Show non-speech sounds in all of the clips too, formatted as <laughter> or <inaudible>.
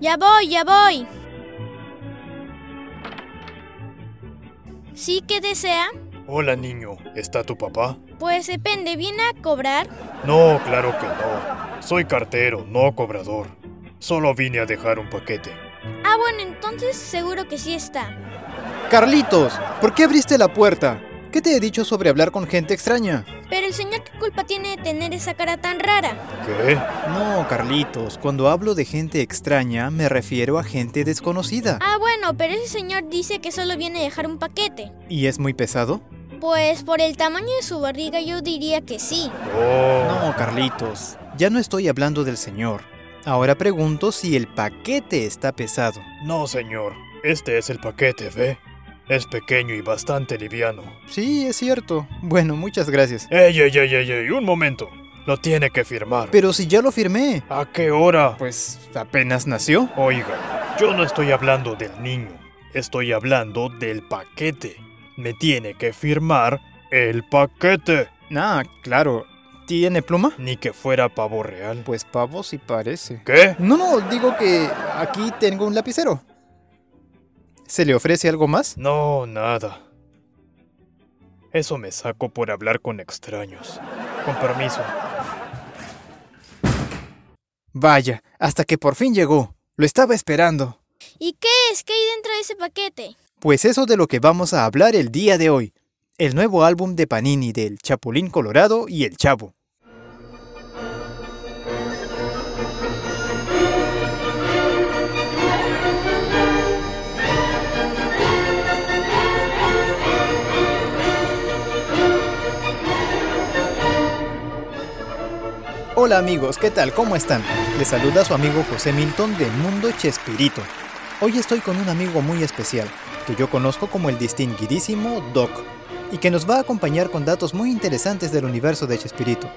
Ya voy, ya voy. ¿Sí que desea? Hola niño, ¿está tu papá? Pues depende, ¿viene a cobrar? No, claro que no. Soy cartero, no cobrador. Solo vine a dejar un paquete. Ah, bueno, entonces seguro que sí está. Carlitos, ¿por qué abriste la puerta? ¿Qué te he dicho sobre hablar con gente extraña? Pero el señor, ¿qué culpa tiene de tener esa cara tan rara? ¿Qué? No, Carlitos, cuando hablo de gente extraña me refiero a gente desconocida. Ah, bueno, pero ese señor dice que solo viene a dejar un paquete. ¿Y es muy pesado? Pues por el tamaño de su barriga yo diría que sí. Oh. No, Carlitos, ya no estoy hablando del señor. Ahora pregunto si el paquete está pesado. No, señor. Este es el paquete, ¿ve? Es pequeño y bastante liviano. Sí, es cierto. Bueno, muchas gracias. ¡Ey, ey, ey, ey, ey! Un momento. Lo tiene que firmar. Pero si ya lo firmé. ¿A qué hora? Pues apenas nació. Oiga, yo no estoy hablando del niño. Estoy hablando del paquete. Me tiene que firmar el paquete. Ah, claro. ¿Tiene pluma? Ni que fuera pavo real. Pues pavo sí parece. ¿Qué? No, no, digo que aquí tengo un lapicero. ¿Se le ofrece algo más? No, nada. Eso me saco por hablar con extraños. Con permiso. Vaya, hasta que por fin llegó. Lo estaba esperando. ¿Y qué es? ¿Qué hay dentro de ese paquete? Pues eso de lo que vamos a hablar el día de hoy. El nuevo álbum de Panini del Chapulín Colorado y el Chavo. Hola amigos, ¿qué tal? ¿Cómo están? Les saluda su amigo José Milton de Mundo Chespirito. Hoy estoy con un amigo muy especial, que yo conozco como el distinguidísimo Doc, y que nos va a acompañar con datos muy interesantes del universo de Chespirito.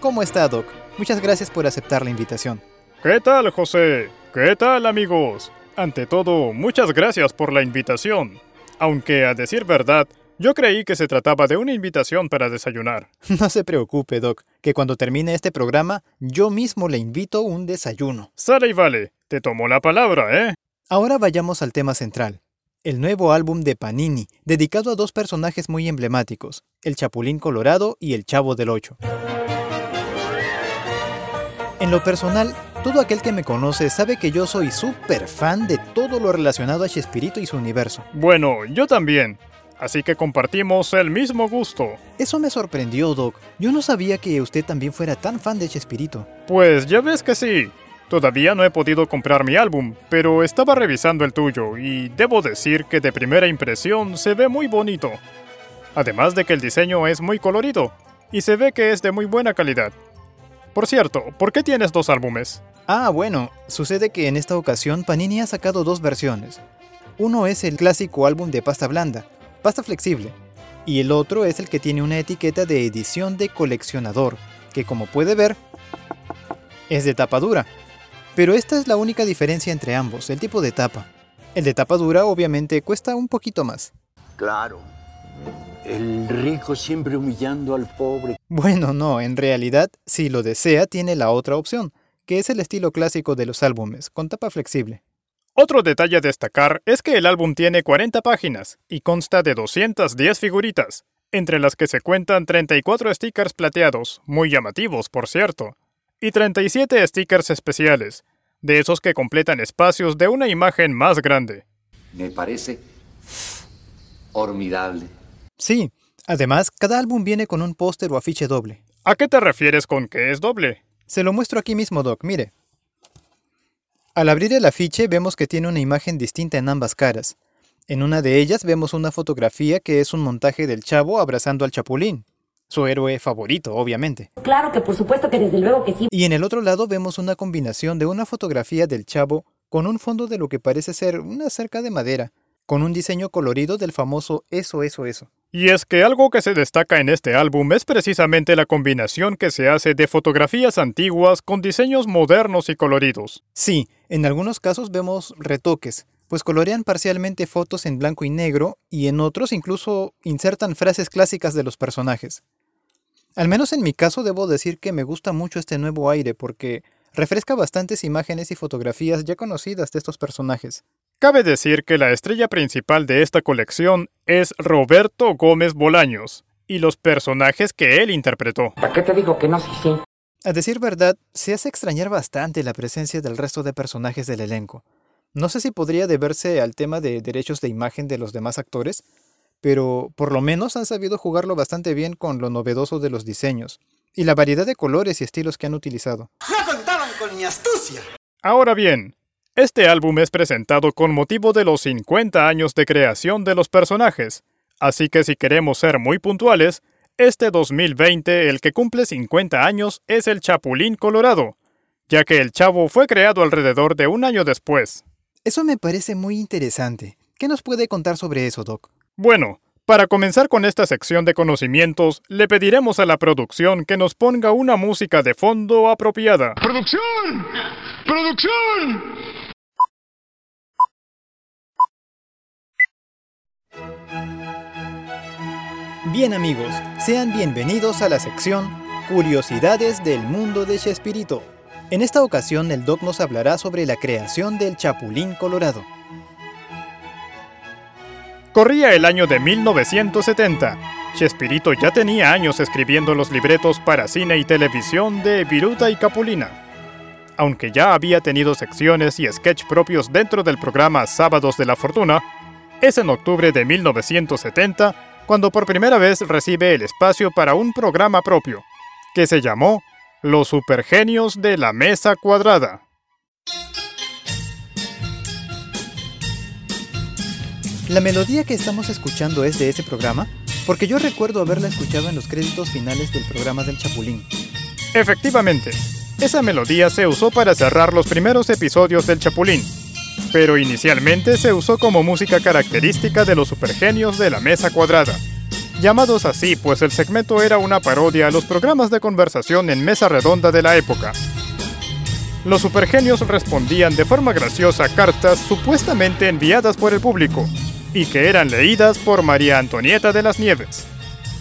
¿Cómo está Doc? Muchas gracias por aceptar la invitación. ¿Qué tal, José? ¿Qué tal, amigos? Ante todo, muchas gracias por la invitación. Aunque, a decir verdad, yo creí que se trataba de una invitación para desayunar. <laughs> No se preocupe, Doc, que cuando termine este programa, yo mismo le invito un desayuno. Sale y vale, te tomo la palabra, ¿eh? Ahora vayamos al tema central. El nuevo álbum de Panini, dedicado a dos personajes muy emblemáticos, el Chapulín Colorado y el Chavo del Ocho. En lo personal, todo aquel que me conoce sabe que yo soy súper fan de todo lo relacionado a Chespirito y su universo. Bueno, yo también. Así que compartimos el mismo gusto. Eso me sorprendió, Doc. Yo no sabía que usted también fuera tan fan de Chespirito. Pues ya ves que sí. Todavía no he podido comprar mi álbum, pero estaba revisando el tuyo y debo decir que de primera impresión se ve muy bonito. Además de que el diseño es muy colorido y se ve que es de muy buena calidad. Por cierto, ¿por qué tienes dos álbumes? Ah, bueno, sucede que en esta ocasión Panini ha sacado dos versiones. Uno es el clásico álbum de pasta blanda, pasta flexible, y el otro es el que tiene una etiqueta de edición de coleccionador, que como puede ver, es de tapa dura. Pero esta es la única diferencia entre ambos, el tipo de tapa. El de tapa dura obviamente cuesta un poquito más. Claro. El rico siempre humillando al pobre. Bueno, no, en realidad, si lo desea, tiene la otra opción, que es el estilo clásico de los álbumes, con tapa flexible. Otro detalle a destacar es que el álbum tiene 40 páginas y consta de 210 figuritas, entre las que se cuentan 34 stickers plateados, muy llamativos por cierto, y 37 stickers especiales, de esos que completan espacios de una imagen más grande. Me parece formidable. Sí, además, cada álbum viene con un póster o afiche doble. ¿A qué te refieres con que es doble? Se lo muestro aquí mismo, Doc, mire. Al abrir el afiche vemos que tiene una imagen distinta en ambas caras. En una de ellas vemos una fotografía que es un montaje del chavo abrazando al chapulín, su héroe favorito, obviamente. Claro que por supuesto que desde luego que sí. Y en el otro lado vemos una combinación de una fotografía del chavo con un fondo de lo que parece ser una cerca de madera, con un diseño colorido del famoso eso, eso, eso. Y es que algo que se destaca en este álbum es precisamente la combinación que se hace de fotografías antiguas con diseños modernos y coloridos. Sí, en algunos casos vemos retoques, pues colorean parcialmente fotos en blanco y negro y en otros incluso insertan frases clásicas de los personajes. Al menos en mi caso debo decir que me gusta mucho este nuevo aire porque, refresca bastantes imágenes y fotografías ya conocidas de estos personajes. Cabe decir que la estrella principal de esta colección es Roberto Gómez Bolaños y los personajes que él interpretó. ¿Para qué te digo que no sí sí? A decir verdad, se hace extrañar bastante la presencia del resto de personajes del elenco. No sé si podría deberse al tema de derechos de imagen de los demás actores, pero por lo menos han sabido jugarlo bastante bien con lo novedoso de los diseños y la variedad de colores y estilos que han utilizado. ¡No contaban con mi astucia! Ahora bien, este álbum es presentado con motivo de los 50 años de creación de los personajes, así que si queremos ser muy puntuales, este 2020 el que cumple 50 años es el Chapulín Colorado, ya que el Chavo fue creado alrededor de un año después. Eso me parece muy interesante. ¿Qué nos puede contar sobre eso, Doc? Bueno, para comenzar con esta sección de conocimientos, le pediremos a la producción que nos ponga una música de fondo apropiada. ¡Producción! ¡Producción! Bien amigos, sean bienvenidos a la sección Curiosidades del mundo de Chespirito. En esta ocasión el Doc nos hablará sobre la creación del Chapulín Colorado. Corría el año de 1970. Chespirito ya tenía años escribiendo los libretos para cine y televisión de Viruta y Capulina. Aunque ya había tenido secciones y sketch propios dentro del programa Sábados de la Fortuna, es en octubre de 1970 cuando por primera vez recibe el espacio para un programa propio, que se llamó Los Supergenios de la Mesa Cuadrada. La melodía que estamos escuchando es de ese programa, porque yo recuerdo haberla escuchado en los créditos finales del programa del Chapulín. Efectivamente, esa melodía se usó para cerrar los primeros episodios del Chapulín, pero inicialmente se usó como música característica de los supergenios de la mesa cuadrada. Llamados así, pues el segmento era una parodia a los programas de conversación en mesa redonda de la época. Los supergenios respondían de forma graciosa a cartas supuestamente enviadas por el público, y que eran leídas por María Antonieta de las Nieves.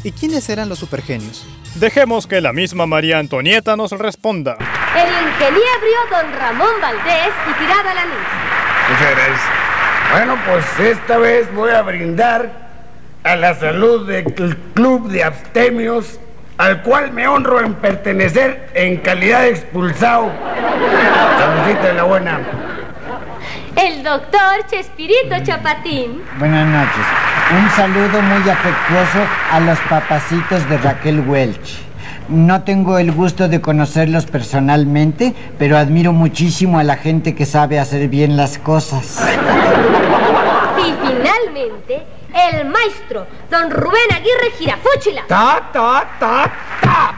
¿Y quiénes eran los supergenios? Dejemos que la misma María Antonieta nos responda. El ingeniebrio don Ramón Valdés y tirada la luz. Muchas gracias. Bueno, pues esta vez voy a brindar a la salud del Club de Abstemios, al cual me honro en pertenecer en calidad de expulsado. Saludcita de la buena. El doctor Chespirito Chapatín. Buenas noches. Un saludo muy afectuoso a los papacitos de Raquel Welch. No tengo el gusto de conocerlos personalmente, pero admiro muchísimo a la gente que sabe hacer bien las cosas. Y finalmente, el maestro, don Rubén Aguirre Girafúchila. Ta, ta, ta, ta.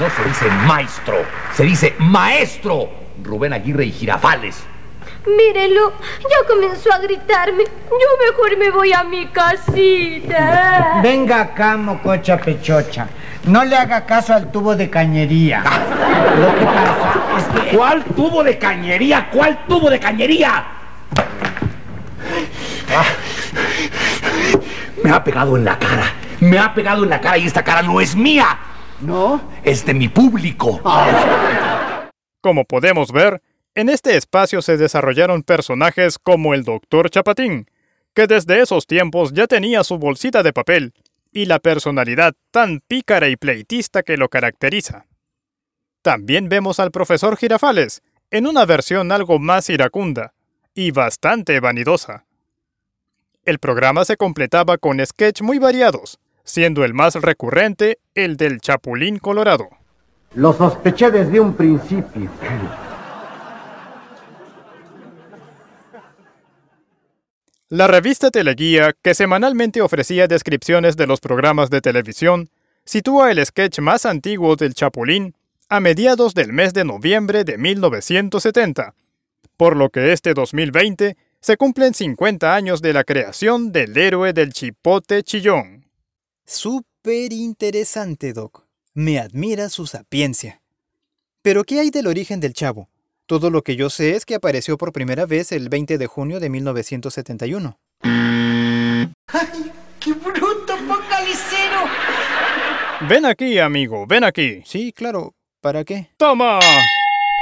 No se dice maestro, se dice maestro. Rubén Aguirre y Girafales. Mírelo, ya comenzó a gritarme. Yo mejor me voy a mi casita. Venga acá, mococha pechocha. No le haga caso al tubo de cañería. Lo que pasa es que... ¿Cuál tubo de cañería? ¿Cuál tubo de cañería? Ah. Me ha pegado en la cara. Me ha pegado en la cara y esta cara no es mía. ¿No? Es de mi público. Como podemos ver, en este espacio se desarrollaron personajes como el Dr. Chapatín, que desde esos tiempos ya tenía su bolsita de papel y la personalidad tan pícara y pleitista que lo caracteriza. También vemos al profesor Girafales, en una versión algo más iracunda y bastante vanidosa. El programa se completaba con sketch muy variados, siendo el más recurrente el del Chapulín Colorado. Lo sospeché desde un principio. La revista Teleguía, que semanalmente ofrecía descripciones de los programas de televisión, sitúa el sketch más antiguo del Chapulín a mediados del mes de noviembre de 1970, por lo que este 2020 se cumplen 50 años de la creación del héroe del chipote chillón. Súper interesante, Doc. Me admira su sapiencia. Pero ¿qué hay del origen del chavo? Todo lo que yo sé es que apareció por primera vez el 20 de junio de 1971. ¡Ay, qué bruto, focalicero! Ven aquí, amigo, ven aquí. Sí, claro. ¿Para qué? ¡Toma! ¡Ay,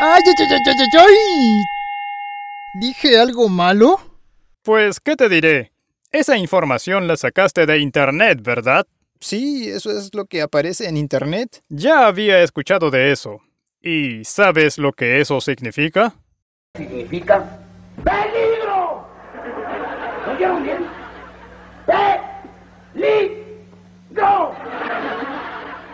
ay, ay, ay, ay, ay! ¿Dije algo malo? Pues, ¿qué te diré? Esa información la sacaste de Internet, ¿verdad? Sí, eso es lo que aparece en Internet. Ya había escuchado de eso. ¿Y sabes lo que eso significa? Significa peligro. ¿Lo oyeron bien? ¡Peligro!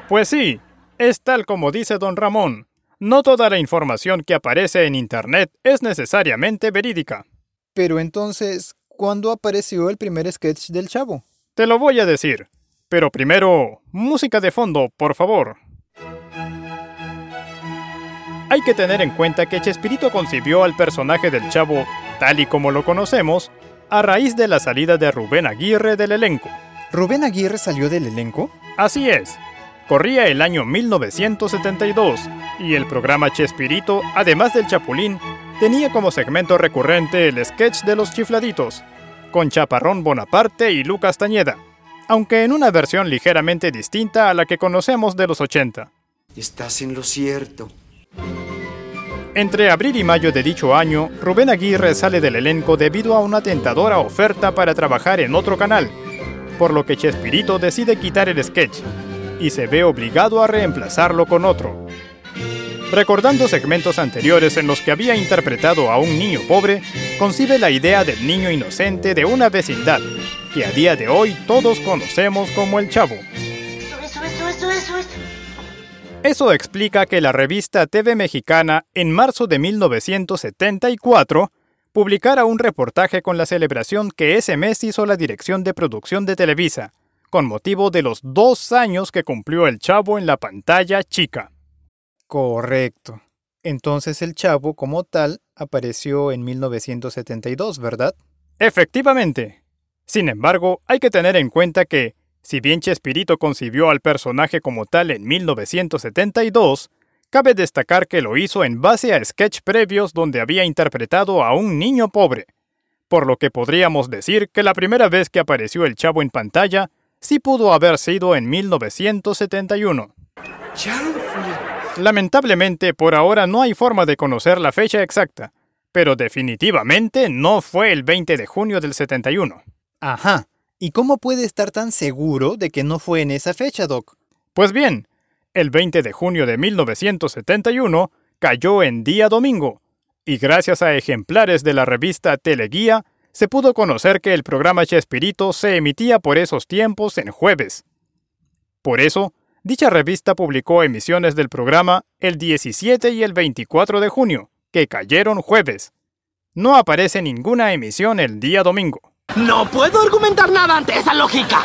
Pues sí, es tal como dice don Ramón. No toda la información que aparece en Internet es necesariamente verídica. Pero entonces, ¿cuándo apareció el primer sketch del chavo? Te lo voy a decir. Pero primero, música de fondo, por favor. Hay que tener en cuenta que Chespirito concibió al personaje del chavo, tal y como lo conocemos, a raíz de la salida de Rubén Aguirre del elenco. ¿Rubén Aguirre salió del elenco? Así es. Corría el año 1972 y el programa Chespirito, además del Chapulín, tenía como segmento recurrente el sketch de los chifladitos, con Chaparrón Bonaparte y Lucas Tañeda, aunque en una versión ligeramente distinta a la que conocemos de los 80. Estás en lo cierto. Entre abril y mayo de dicho año, Rubén Aguirre sale del elenco debido a una tentadora oferta para trabajar en otro canal, por lo que Chespirito decide quitar el sketch y se ve obligado a reemplazarlo con otro. Recordando segmentos anteriores en los que había interpretado a un niño pobre, concibe la idea del niño inocente de una vecindad, que a día de hoy todos conocemos como el Chavo. Eso, explica que la revista TV Mexicana, en marzo de 1974, publicara un reportaje con la celebración que ese mes hizo la Dirección de Producción de Televisa, con motivo de los dos años que cumplió el Chavo en la pantalla chica. Correcto. Entonces el Chavo, como tal, apareció en 1972, ¿verdad? Efectivamente. Sin embargo, hay que tener en cuenta que, si bien Chespirito concibió al personaje como tal en 1972, cabe destacar que lo hizo en base a sketch previos donde había interpretado a un niño pobre, por lo que podríamos decir que la primera vez que apareció el chavo en pantalla sí pudo haber sido en 1971. Lamentablemente, por ahora no hay forma de conocer la fecha exacta, pero definitivamente no fue el 20 de junio del 71. Ajá. ¿Y cómo puede estar tan seguro de que no fue en esa fecha, Doc? Pues bien, el 20 de junio de 1971 cayó en día domingo, y gracias a ejemplares de la revista Teleguía, se pudo conocer que el programa Chespirito se emitía por esos tiempos en jueves. Por eso, dicha revista publicó emisiones del programa el 17 y el 24 de junio, que cayeron jueves. No aparece ninguna emisión el día domingo. No puedo argumentar nada ante esa lógica.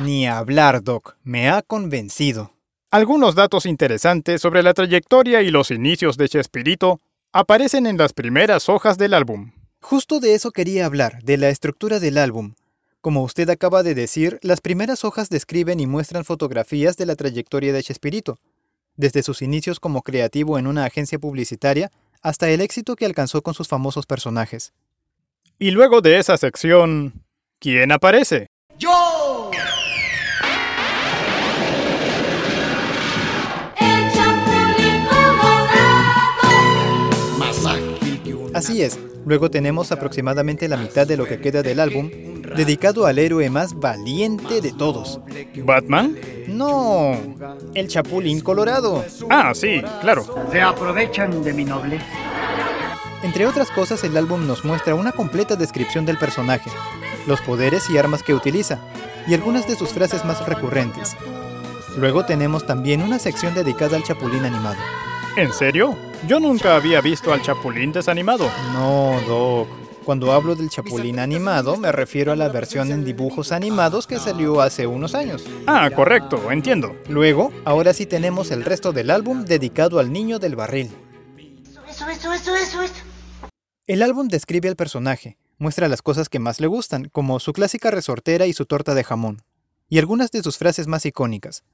Ni hablar, Doc. Me ha convencido. Algunos datos interesantes sobre la trayectoria y los inicios de Chespirito aparecen en las primeras hojas del álbum. Justo de eso quería hablar, de la estructura del álbum. Como usted acaba de decir, las primeras hojas describen y muestran fotografías de la trayectoria de Chespirito, desde sus inicios como creativo en una agencia publicitaria hasta el éxito que alcanzó con sus famosos personajes. Y luego de esa sección, ¿quién aparece? ¡Yo! Así es, luego tenemos aproximadamente la mitad de lo que queda del álbum, dedicado al héroe más valiente de todos. ¿Batman? No, el Chapulín Colorado. Ah, sí, claro. Se aprovechan de mi nobleza. Entre otras cosas, el álbum nos muestra una completa descripción del personaje, los poderes y armas que utiliza, y algunas de sus frases más recurrentes. Luego tenemos también una sección dedicada al Chapulín animado. ¿En serio? Yo nunca había visto al Chapulín desanimado. No, Doc. Cuando hablo del Chapulín animado, me refiero a la versión en dibujos animados que salió hace unos años. Ah, correcto, entiendo. Luego, ahora sí tenemos el resto del álbum dedicado al niño del barril. Eso, eso, eso, eso, eso. El álbum describe al personaje, muestra las cosas que más le gustan, como su clásica resortera y su torta de jamón, y algunas de sus frases más icónicas.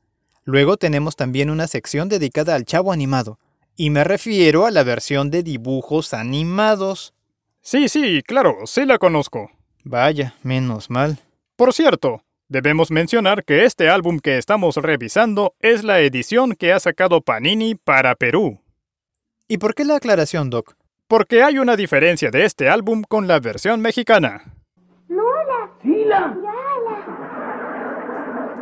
Luego tenemos también una sección dedicada al chavo animado, y me refiero a la versión de dibujos animados. Sí, sí, claro, sí la conozco. Vaya, menos mal. Por cierto, debemos mencionar que este álbum que estamos revisando es la edición que ha sacado Panini para Perú. ¿Y por qué la aclaración, Doc? Porque hay una diferencia de este álbum con la versión mexicana. Lola. Sila.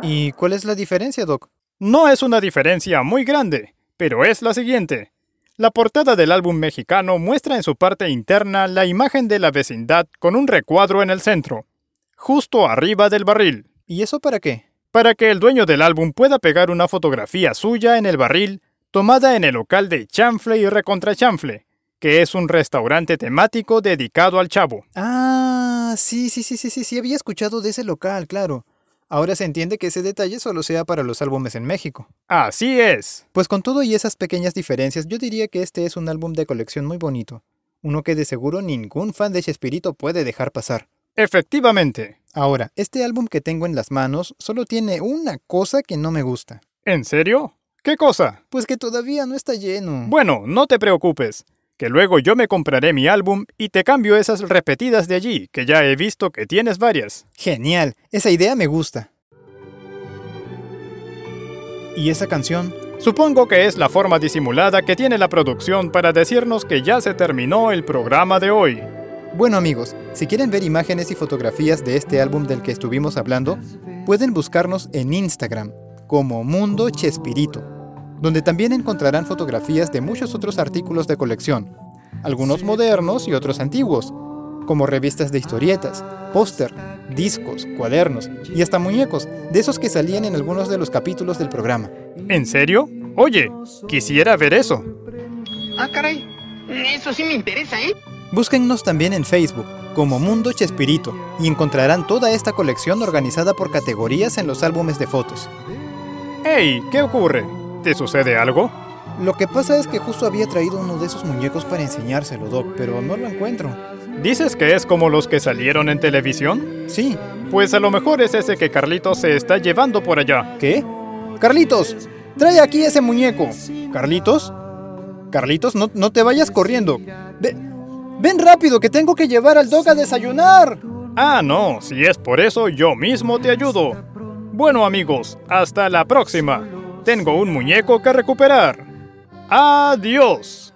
¿Y cuál es la diferencia, Doc? No es una diferencia muy grande, pero es la siguiente. La portada del álbum mexicano muestra en su parte interna la imagen de la vecindad con un recuadro en el centro, justo arriba del barril. ¿Y eso para qué? Para que el dueño del álbum pueda pegar una fotografía suya en el barril tomada en el local de Chanfle y Recontra Chanfle, que es un restaurante temático dedicado al chavo. Ah, sí, sí, sí, sí, sí, sí, había escuchado de ese local, claro. Ahora se entiende que ese detalle solo sea para los álbumes en México. Así es. Pues con todo y esas pequeñas diferencias, yo diría que este es un álbum de colección muy bonito. Uno que de seguro ningún fan de Chespirito puede dejar pasar. Efectivamente. Ahora, este álbum que tengo en las manos solo tiene una cosa que no me gusta. ¿En serio? ¿Qué cosa? Pues que todavía no está lleno. Bueno, no te preocupes, que luego yo me compraré mi álbum y te cambio esas repetidas de allí, que ya he visto que tienes varias. Genial, esa idea me gusta. ¿Y esa canción? Supongo que es la forma disimulada que tiene la producción para decirnos que ya se terminó el programa de hoy. Bueno amigos, si quieren ver imágenes y fotografías de este álbum del que estuvimos hablando, pueden buscarnos en Instagram como Mundo Chespirito, donde también encontrarán fotografías de muchos otros artículos de colección, algunos modernos y otros antiguos, como revistas de historietas, póster, discos, cuadernos y hasta muñecos, de esos que salían en algunos de los capítulos del programa. ¿En serio? Oye, quisiera ver eso. Ah, caray. Eso sí me interesa, ¿eh? Búsquennos también en Facebook como Mundo Chespirito y encontrarán toda esta colección organizada por categorías en los álbumes de fotos. ¡Hey! ¿Qué ocurre? ¿Te sucede algo? Lo que pasa es que justo había traído uno de esos muñecos para enseñárselo, Doc, pero no lo encuentro. ¿Dices que es como los que salieron en televisión? Sí. Pues a lo mejor es ese que Carlitos se está llevando por allá. ¿Qué? Carlitos, trae aquí ese muñeco. ¿Carlitos? Carlitos, no, no te vayas corriendo. Ve, ven rápido, que tengo que llevar al Doc a desayunar. Ah, no, si es por eso, yo mismo te ayudo. Bueno amigos, hasta la próxima. Tengo un muñeco que recuperar. Adiós.